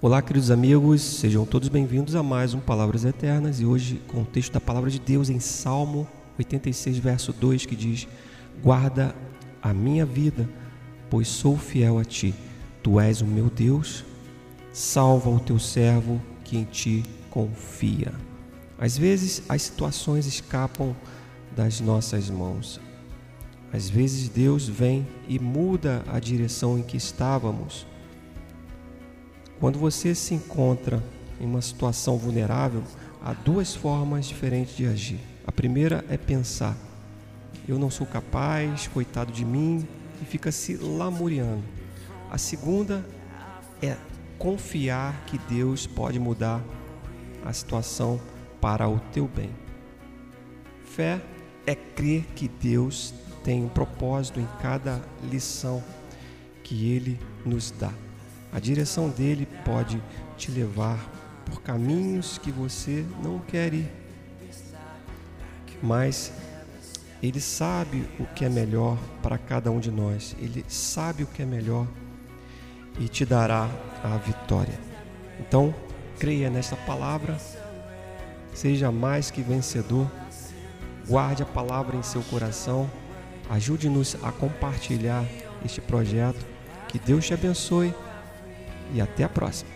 Olá, queridos amigos, sejam todos bem-vindos a mais um Palavras Eternas e hoje com o texto da palavra de Deus em Salmo 86, verso 2, que diz: Guarda a minha vida, pois sou fiel a ti. Tu és o meu Deus, salva o teu servo que em ti confia. Às vezes as situações escapam das nossas mãos. Às vezes Deus vem e muda a direção em que estávamos quando você se encontra em uma situação vulnerável, há duas formas diferentes de agir. A primeira é pensar: eu não sou capaz, coitado de mim, e fica se lamuriando. A segunda é confiar que Deus pode mudar a situação para o teu bem. Fé é crer que Deus tem um propósito em cada lição que Ele nos dá. A direção dele pode te levar por caminhos que você não quer ir. Mas ele sabe o que é melhor para cada um de nós. Ele sabe o que é melhor e te dará a vitória. Então, creia nesta palavra. Seja mais que vencedor. Guarde a palavra em seu coração. Ajude-nos a compartilhar este projeto. Que Deus te abençoe e até a próxima.